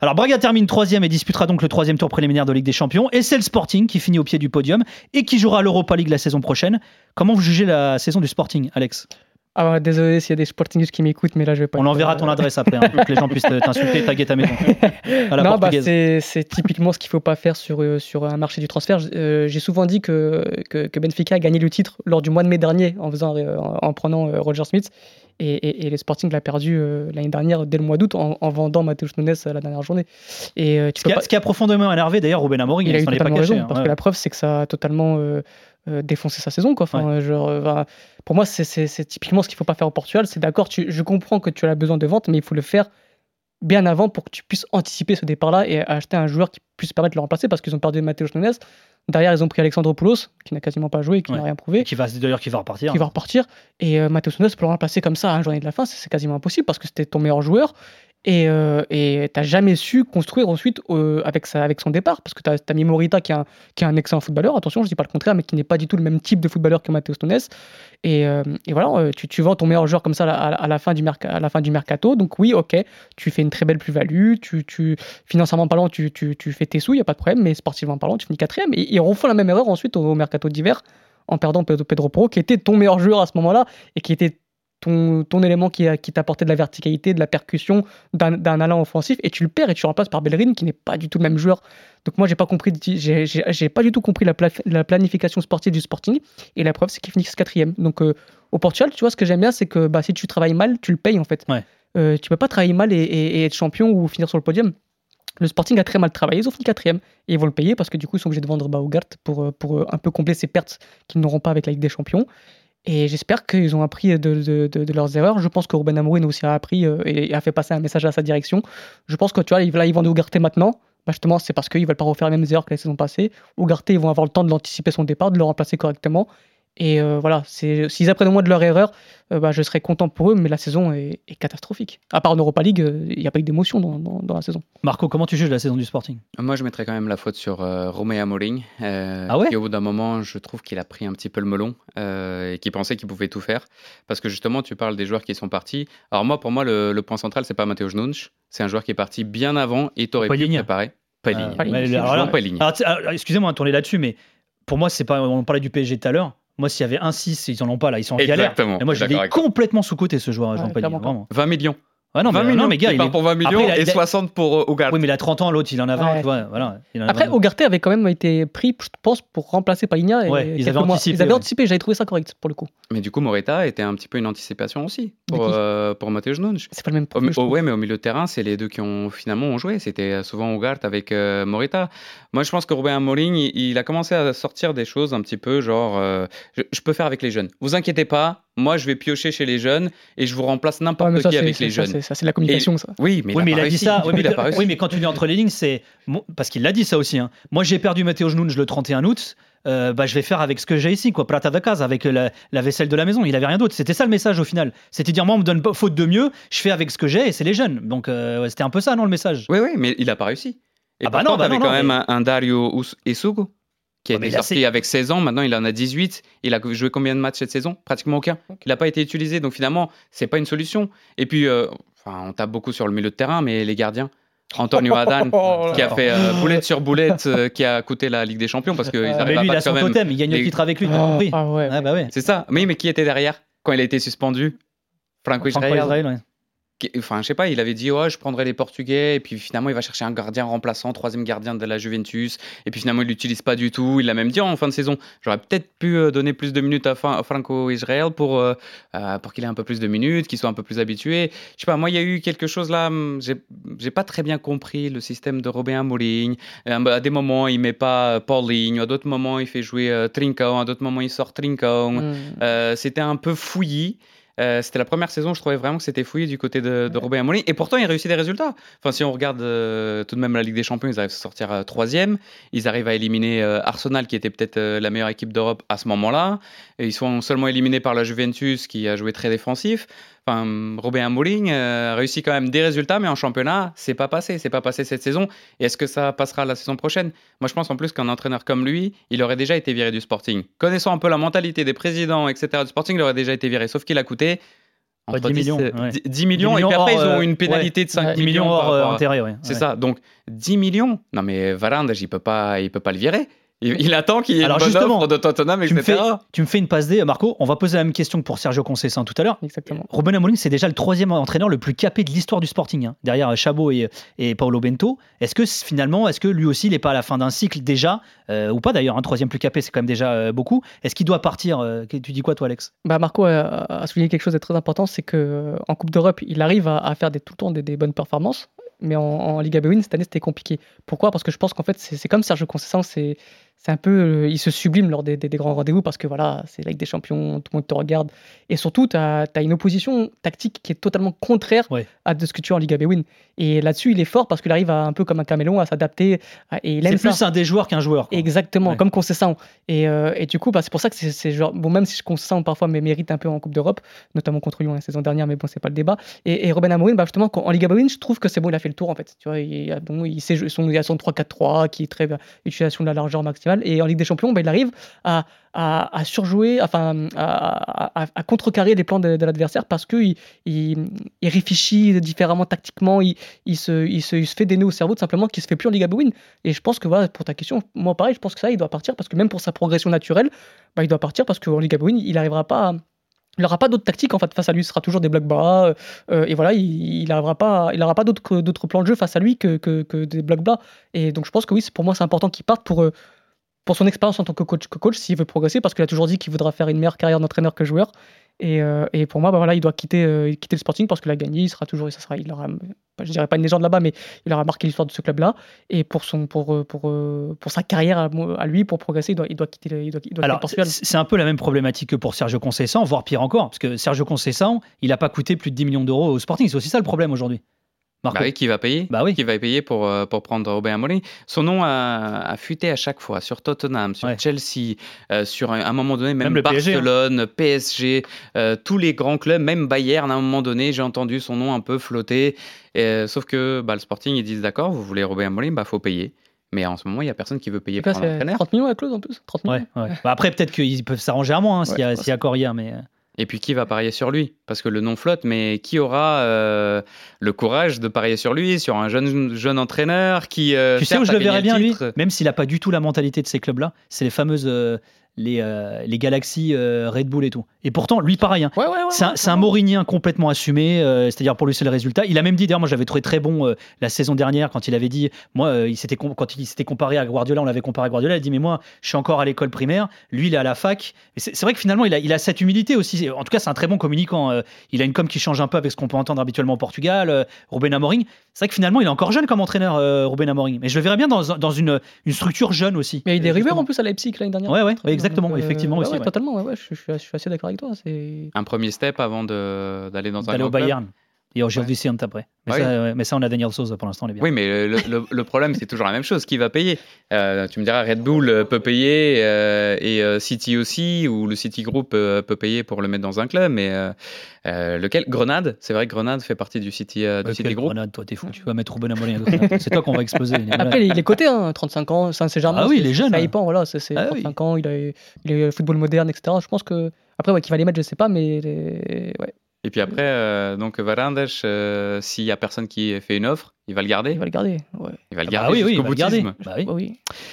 Alors Braga termine troisième et disputera donc le troisième tour préliminaire de Ligue des Champions. Et c'est le Sporting qui finit au pied du podium et qui jouera l'Europa League la saison prochaine. Comment vous jugez la saison du Sporting, Alex? Ah, désolé s'il y a des sportingistes qui m'écoutent, mais là je vais pas. On enverra ton adresse après, hein, pour que les gens puissent t'insulter, taguer ta maison. non, bah, c'est typiquement ce qu'il faut pas faire sur, euh, sur un marché du transfert. Euh, j'ai souvent dit que, que, Benfica a gagné le titre lors du mois de mai dernier en, faisant, euh, en, prenant Roger Smith. Et, et, le Sporting l'a perdu l'année dernière dès le mois d'août en, vendant Mateus Nunes la dernière journée. Et, ce, qui a, ce, qui a, profondément énervé d'ailleurs Ruben Amorim, il, il a eu pas caché, raison, parce que la preuve c'est que ça a totalement euh, défoncer sa saison. Quoi. Enfin, genre, euh, pour moi, c'est typiquement ce qu'il ne faut pas faire au Portugal. C'est d'accord, je comprends que tu as besoin de vente, mais il faut le faire bien avant pour que tu puisses anticiper ce départ-là et acheter un joueur qui puisse permettre de le remplacer parce qu'ils ont perdu Matheus Nunes. Derrière, ils ont pris Alexandre Poulos, qui n'a quasiment pas joué, qui n'a rien prouvé. qui va d'ailleurs qui va repartir. Qui va repartir. Et euh, Matheus Nunes, pour le remplacer comme ça à une journée de la fin, c'est quasiment impossible parce que c'était ton meilleur joueur. Et euh, tu n'as jamais su construire ensuite euh, avec, son départ. Parce que tu as, mis Morita qui est, un, excellent footballeur, attention, je ne dis pas le contraire, mais qui n'est pas du tout le même type de footballeur que Matheus Nunes. Et, euh, et voilà, tu, tu, vends ton meilleur joueur comme ça à, la, fin du mercato. Donc oui, ok, tu fais une très belle plus-value. Financièrement parlant, tu, tu, fais tes sous, il n'y a pas de problème. Mais sportivement parlant, tu finis quatrième. Et ils refont la même erreur ensuite au, mercato d'hiver en perdant Pedro, Porro, qui était ton meilleur joueur à ce moment-là et qui était ton, ton élément qui, qui t'apportait de la verticalité, de la percussion, d'un allant offensif, et tu le perds et tu le remplaces par Bellerin, qui n'est pas du tout le même joueur. Donc moi, j'ai pas compris, j'ai pas du tout compris la, la, planification sportive du Sporting, et la preuve, c'est qu'il finit quatrième. Donc euh, au Portugal, tu vois, ce que j'aime bien, c'est que bah, si tu travailles mal, tu le payes en fait. Ouais. Euh, tu peux pas travailler mal et, être champion ou finir sur le podium. Le Sporting a très mal travaillé, ils ont fini quatrième et ils vont le payer parce que du coup ils sont obligés de vendre Baugart pour, euh, pour un peu combler ces pertes qu'ils n'auront pas avec la Ligue des Champions. Et j'espère qu'ils ont appris de, leurs erreurs. Je pense que Ruben Amorim aussi a appris euh, et a fait passer un message à sa direction. Je pense que tu vois, là, ils vont de Ougarté maintenant. Bah justement, c'est parce qu'ils ne veulent pas refaire les mêmes erreurs que la saison passée. Ougarté, ils vont avoir le temps de l'anticiper son départ, de le remplacer correctement. Et euh, voilà, s'ils apprennent au moins de leur erreur, euh, bah, je serais content pour eux, mais la saison est, catastrophique. À part en Europa League, euh, il n'y a pas eu d'émotion dans, dans, la saison. Marco, comment tu juges la saison du Sporting? Moi, je mettrais quand même la faute sur Romeo Amorim, ah ouais? qui au bout d'un moment, je trouve qu'il a pris un petit peu le melon et qui pensait qu'il pouvait tout faire. Parce que justement, tu parles des joueurs qui sont partis. Alors moi, pour moi, le, point central, c'est pas Matteo Nunch, c'est un joueur qui est parti bien avant et t'aurais pu préparer. Pas ligne. Excusez-moi de tourner là-dessus, mais pour moi, c'est pas. On parlait du PSG tout à l'heure. Moi, s'il y avait un 6, ils en ont pas là, ils sont en galère. Et moi, je l'ai complètement sous-côté ce joueur, Jean Pellier. 20 millions. Ah non, 20 millions, mais gars, il, part pour 20 millions et 60 pour Ogarte. Oui, mais il a 30 ans, l'autre, il en a 20. voilà, Après, Ogarte avait quand même été pris, je pense, pour remplacer Paligna. Ouais, ils avaient anticipé. Ils avaient anticipé, j'avais trouvé ça correct pour le coup. Mais du coup, Moreta était un petit peu une anticipation aussi pour, euh, pour Mateusz C'est pas le même profil. Oh, ouais, mais au milieu de terrain, c'est les deux qui ont finalement ont joué. C'était souvent Ogarte avec euh, Moreta. Moi, je pense que Robin Amorim, il, a commencé à sortir des choses un petit peu genre euh, je, peux faire avec les jeunes. Vous inquiétez pas, moi, je vais piocher chez les jeunes et je vous remplace n'importe qui avec les jeunes. Ça, c'est la communication, ça. Oui, mais, il, a, dit ça. Oui, mais, quand tu lis entre les lignes, c'est parce qu'il l'a dit ça aussi. Hein. Moi, j'ai perdu Matteo Jnunes le 31 août. Euh, bah, je vais faire avec ce que j'ai ici, quoi, prata de casa, avec la, vaisselle de la maison. Il avait rien d'autre. C'était ça le message au final. C'était dire, moi, on me donne faute de mieux, je fais avec ce que j'ai et c'est les jeunes. Donc, euh, c'était un peu ça, non, le message? Oui, oui, mais il a pas réussi. Et ah bah non, bah quand même un, Dario Isugo qui a été sorti avec 16 ans, maintenant il en a 18. Il a joué combien de matchs cette saison? Pratiquement aucun. Il n'a pas été utilisé, donc finalement, c'est pas une solution. Et puis, euh, enfin, on tape beaucoup sur le milieu de terrain, mais les gardiens. Antonio Adan, oh qui a fait euh, boulette sur boulette, euh, qui a coûté la Ligue des Champions parce qu'il ah, mais lui, il a son totem, il gagne le titre avec lui, t'as compris ah, ouais. Ah, bah ouais. C'est ça. Mais, mais qui était derrière quand il a été suspendu? Franco Israel enfin, je sais pas, il avait dit, ouais, je prendrai les Portugais, et puis finalement, il va chercher un gardien remplaçant, troisième gardien de la Juventus, et puis finalement, il l'utilise pas du tout. Il l'a même dit en fin de saison, j'aurais peut-être pu euh, donner plus de minutes à, Franco Israel pour, euh, euh, pour qu'il ait un peu plus de minutes, qu'il soit un peu plus habitué. Je sais pas, moi, il y a eu quelque chose là, hum, j'ai pas très bien compris le système de Robin Amorim. À des moments, il met pas Paulinho, à d'autres moments, il fait jouer Trincão, à d'autres moments, il sort Trincão. Hmm. C'était un peu fouillis. Euh, c'était la première saison, je trouvais vraiment que c'était fouillé du côté de, de Robin Amorim. Et pourtant, il réussit des résultats. Enfin, si on regarde euh, tout de même la Ligue des Champions, ils arrivent à sortir euh, troisième. Ils arrivent à éliminer Arsenal, qui était peut-être la meilleure équipe d'Europe à ce moment-là. Et ils sont seulement éliminés par la Juventus, qui a joué très défensif. Enfin, Robin Amorim a réussi quand même des résultats, mais en championnat, c'est pas passé. C'est pas passé cette saison. Et est-ce que ça passera la saison prochaine? Moi, je pense en plus qu'un entraîneur comme lui, il aurait déjà été viré du Sporting. Connaissant un peu la mentalité des présidents, etc., du Sporting, il aurait déjà été viré. Sauf qu'il a coûté Entre 10 millions. 10, millions, et puis après, ils ont une pénalité de 5 millions hors intérêt. C'est ça. Donc, 10 millions? Non, mais Varane, il peut pas, il peut pas le virer. Il, attend qu'il y ait une bonne offre de Tottenham, tu Me fais, tu me fais une passe D, Marco. On va poser la même question que pour Sergio Conceição tout à l'heure. Exactement. Ruben Amorim, c'est déjà le troisième entraîneur le plus capé de l'histoire du Sporting, hein. derrière Chabot et, et Paolo Bento. Est-ce que finalement, est-ce que lui aussi, il n'est pas à la fin d'un cycle déjà, euh, ou pas d'ailleurs, un troisième plus capé, c'est quand même déjà euh, beaucoup. Est-ce qu'il doit partir euh, Tu dis quoi, toi, Alex? Bah Marco a, souligné quelque chose de très important, c'est que en Coupe d'Europe, il arrive à, faire des, tout le temps des, bonnes performances mais en, en Liga B1 cette année c'était compliqué. Pourquoi? Parce que je pense qu'en fait c'est comme Sergio Conceição, c'est c'est un peu, euh, il se sublime lors des, grands rendez-vous parce que voilà, c'est la Ligue des Champions, tout le monde te regarde. Et surtout, tu as, une opposition tactique qui est totalement contraire à de ce que tu as en Liga B-Win. Et là-dessus, il est fort parce qu'il arrive un peu comme un caméléon à s'adapter. Et c'est plus un des joueurs qu'un joueur. Exactement, comme Concession. Et, euh, et du coup, bah, c'est pour ça que c'est genre, bon, même si Concession parfois mérite un peu en Coupe d'Europe, notamment contre Lyon la saison dernière, mais bon, c'est pas le débat. Et, et Robin Amorim, bah, justement, en Liga B-Win, je trouve que c'est bon, il a fait le tour en fait. Tu vois, il, bon, il, sait, son, son 3-4-3 qui est très utilisation de la largeur Et en Ligue des Champions, bah, il arrive à, à, surjouer, enfin, à, à, contrecarrer les plans de, l'adversaire parce qu'il il, il, réfléchit différemment tactiquement, il, il, se, il, se, fait des nœuds au cerveau tout simplement qui se fait plus en Liga Win. Et je pense que voilà, pour ta question, moi pareil, je pense que ça, il doit partir parce que même pour sa progression naturelle, bah, il doit partir parce qu'en Liga Win, il n'arrivera pas il n'aura pas d'autres tactiques en fait face à lui, ce sera toujours des blocs bas. Euh, et voilà, il n'aura pas, pas d'autres, d'autres plans de jeu face à lui que, que, que, des blocs bas. Et donc je pense que oui, pour moi c'est important qu'il parte pour, euh, pour son expérience en tant que coach, que coach s'il veut progresser, parce qu'il a toujours dit qu'il voudra faire une meilleure carrière d'entraîneur que joueur. Et, euh, et, pour moi, bah voilà, il doit quitter, euh, quitter le Sporting parce qu'il a gagné, il sera toujours, ça sera, il aura, je dirais pas une légende là-bas, mais il aura marqué l'histoire de ce club-là. Et pour, son, pour, euh, pour, pour sa carrière à, lui, pour progresser, il doit, il doit quitter le, il doit, Alors, c'est un peu la même problématique que pour Sergio Conceição, voire pire encore, parce que Sergio Conceição, il n'a pas coûté plus de 10 millions d'euros au Sporting. C'est aussi ça le problème aujourd'hui. Bah oui, qui va payer bah oui. Qui va payer pour, euh, pour prendre Robin Amorim Son nom a, a, fuité à chaque fois sur Tottenham, sur Chelsea, euh, sur un, à un moment donné même, hein. Barcelone, PSG, euh, tous les grands clubs, même Bayern à un moment donné, j'ai entendu son nom un peu flotter. sauf que bah, le Sporting, ils disent d'accord, vous voulez Robin Amorim, bah faut payer. Mais en ce moment, il n'y a personne qui veut payer pour un 30 millions la clause en plus? 30 millions? Ouais, bah après, peut-être qu'ils peuvent s'arranger à moins hein, s'il y, a accord hier, mais. Et puis qui va parier sur lui? Parce que le nom flotte, mais qui aura euh, le courage de parier sur lui, sur un jeune, jeune entraîneur qui... Euh, tu sais où je le verrais bien, lui? Même s'il n'a pas du tout la mentalité de ces clubs-là, c'est les fameuses... Euh, les, euh, les galaxies euh, Red Bull et tout. Et pourtant, lui, pareil. Hein. c'est un, un complètement assumé. Euh, c'est-à-dire, pour lui, c'est le résultat. Il a même dit, d'ailleurs, moi, j'avais trouvé très bon la saison dernière quand il avait dit, moi, il s'était quand il s'était comparé à Guardiola, on l'avait comparé à Guardiola. Il a dit, mais moi, je suis encore à l'école primaire. Lui, il est à la fac. C'est vrai que finalement, il a, il a cette humilité aussi. En tout cas, c'est un très bon communicant. il a une com qui change un peu avec ce qu'on peut entendre habituellement au Portugal. Ruben Amorim. C'est vrai que finalement, il est encore jeune comme entraîneur, Ruben Amorim. Mais je le verrais bien dans, dans une, une structure jeune aussi. Mais il est des en plus à Leipzig l'année dernière. Ouais, ouais, exactement, effectivement ouais, totalement. Ouais, je, je, suis assez d'accord avec toi. C'est un premier step avant d'aller dans un D'aller au Bayern. Et aujourd'hui, c'est après. Mais, ça, mais ça, on a Daniel Souza pour l'instant, Oui, mais le, le, problème, c'est toujours la même chose. Qui va payer? Euh, Tu me diras, Red Bull euh, peut payer euh, et City aussi, ou le City Group peut payer pour le mettre dans un club. Mais lequel? Grenade? C'est vrai que Grenade fait partie du City, du City Group. Grenade, toi, t'es fou. Tu vas mettre Ruben Amorim. c'est toi qu'on va exploser. Après, il est coté, hein, 35 ans, Saint-Germain. Ah oui, il est jeune. Ça y voilà, c'est 35 ah ans, il, a, il est football moderne, etc. Je pense que. Après, ouais, qui va les mettre, je sais pas, mais. Ouais. Et puis après, euh, donc Varandes, euh, s'il y a personne qui fait une offre, il va le garder. Il va le garder. Ouais. Il va le ah garder. oui, oui, il va le garder. Bah oui. oui.